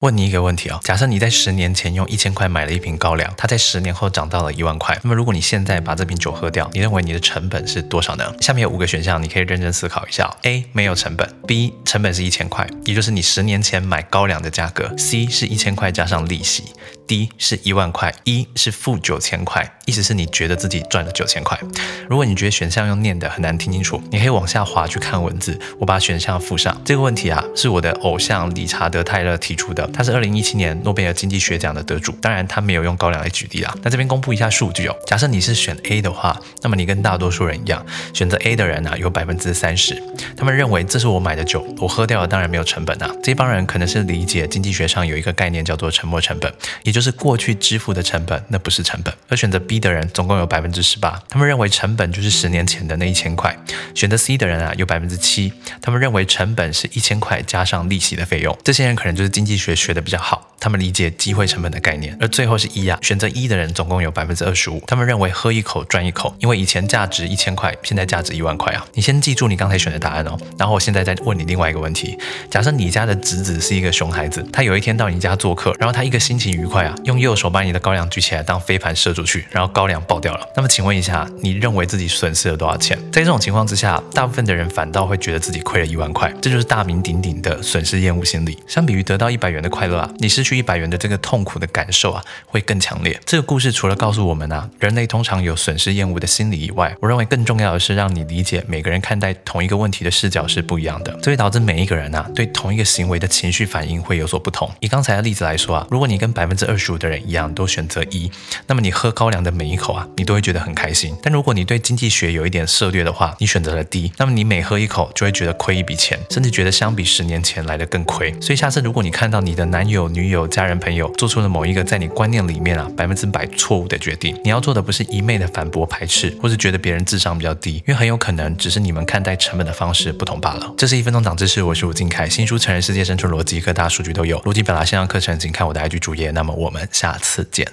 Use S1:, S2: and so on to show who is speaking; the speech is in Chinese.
S1: 问你一个问题哦，假设你在十年前用一千块买了一瓶高粱，它在十年后涨到了一万块，那么如果你现在把这瓶酒喝掉，你认为你的成本是多少呢？下面有五个选项，你可以认真思考一下。A 没有成本，B 成本是一千块，也就是你十年前买高粱的价格；C 是一千块加上利息；D 是一万块，E 是负九千块，意思是你觉得自己赚了九千块。如果你觉得选项用念的很难听清楚，你可以往下滑去看文字，我把选项附上。这个问题啊，是我的偶像理查德泰勒提出的。他是二零一七年诺贝尔经济学奖的得主，当然他没有用高粱来举例啊。那这边公布一下数据哦，假设你是选 A 的话，那么你跟大多数人一样，选择 A 的人呢有百分之三十，他们认为这是我买的酒，我喝掉了当然没有成本啊。这帮人可能是理解经济学上有一个概念叫做沉没成本，也就是过去支付的成本，那不是成本。而选择 B 的人总共有百分之十八，他们认为成本就是十年前的那一千块。选择 C 的人啊有百分之七，他们认为成本是一千块加上利息的费用。这些人可能就是经济学学的比较好。他们理解机会成本的概念，而最后是一啊，选择一的人总共有百分之二十五，他们认为喝一口赚一口，因为以前价值一千块，现在价值一万块啊。你先记住你刚才选的答案哦，然后我现在再问你另外一个问题：假设你家的侄子是一个熊孩子，他有一天到你家做客，然后他一个心情愉快啊，用右手把你的高粱举起来当飞盘射出去，然后高粱爆掉了。那么请问一下，你认为自己损失了多少钱？在这种情况之下，大部分的人反倒会觉得自己亏了一万块，这就是大名鼎鼎的损失厌恶心理。相比于得到一百元的快乐啊，你失去去一百元的这个。痛苦的感受啊，会更强烈。这个故事除了告诉我们啊，人类通常有损失厌恶的心理以外，我认为更重要的是让你理解每个人看待同一个问题的视角是不一样的，这会导致每一个人啊对同一个行为的情绪反应会有所不同。以刚才的例子来说啊，如果你跟百分之二十五的人一样都选择一，那么你喝高粱的每一口啊，你都会觉得很开心。但如果你对经济学有一点涉略的话，你选择了 D，那么你每喝一口就会觉得亏一笔钱，甚至觉得相比十年前来的更亏。所以下次如果你看到你的男友、女友友、家人、朋友，做出了某一个在你观念里面啊百分之百错误的决定，你要做的不是一昧的反驳排斥，或是觉得别人智商比较低，因为很有可能只是你们看待成本的方式不同罢了。这是一分钟长知识，我是吴静凯，新书《成人世界生存逻辑》各大数据都有，逻辑表达线上课程，请看我的 IG 主页。那么我们下次见。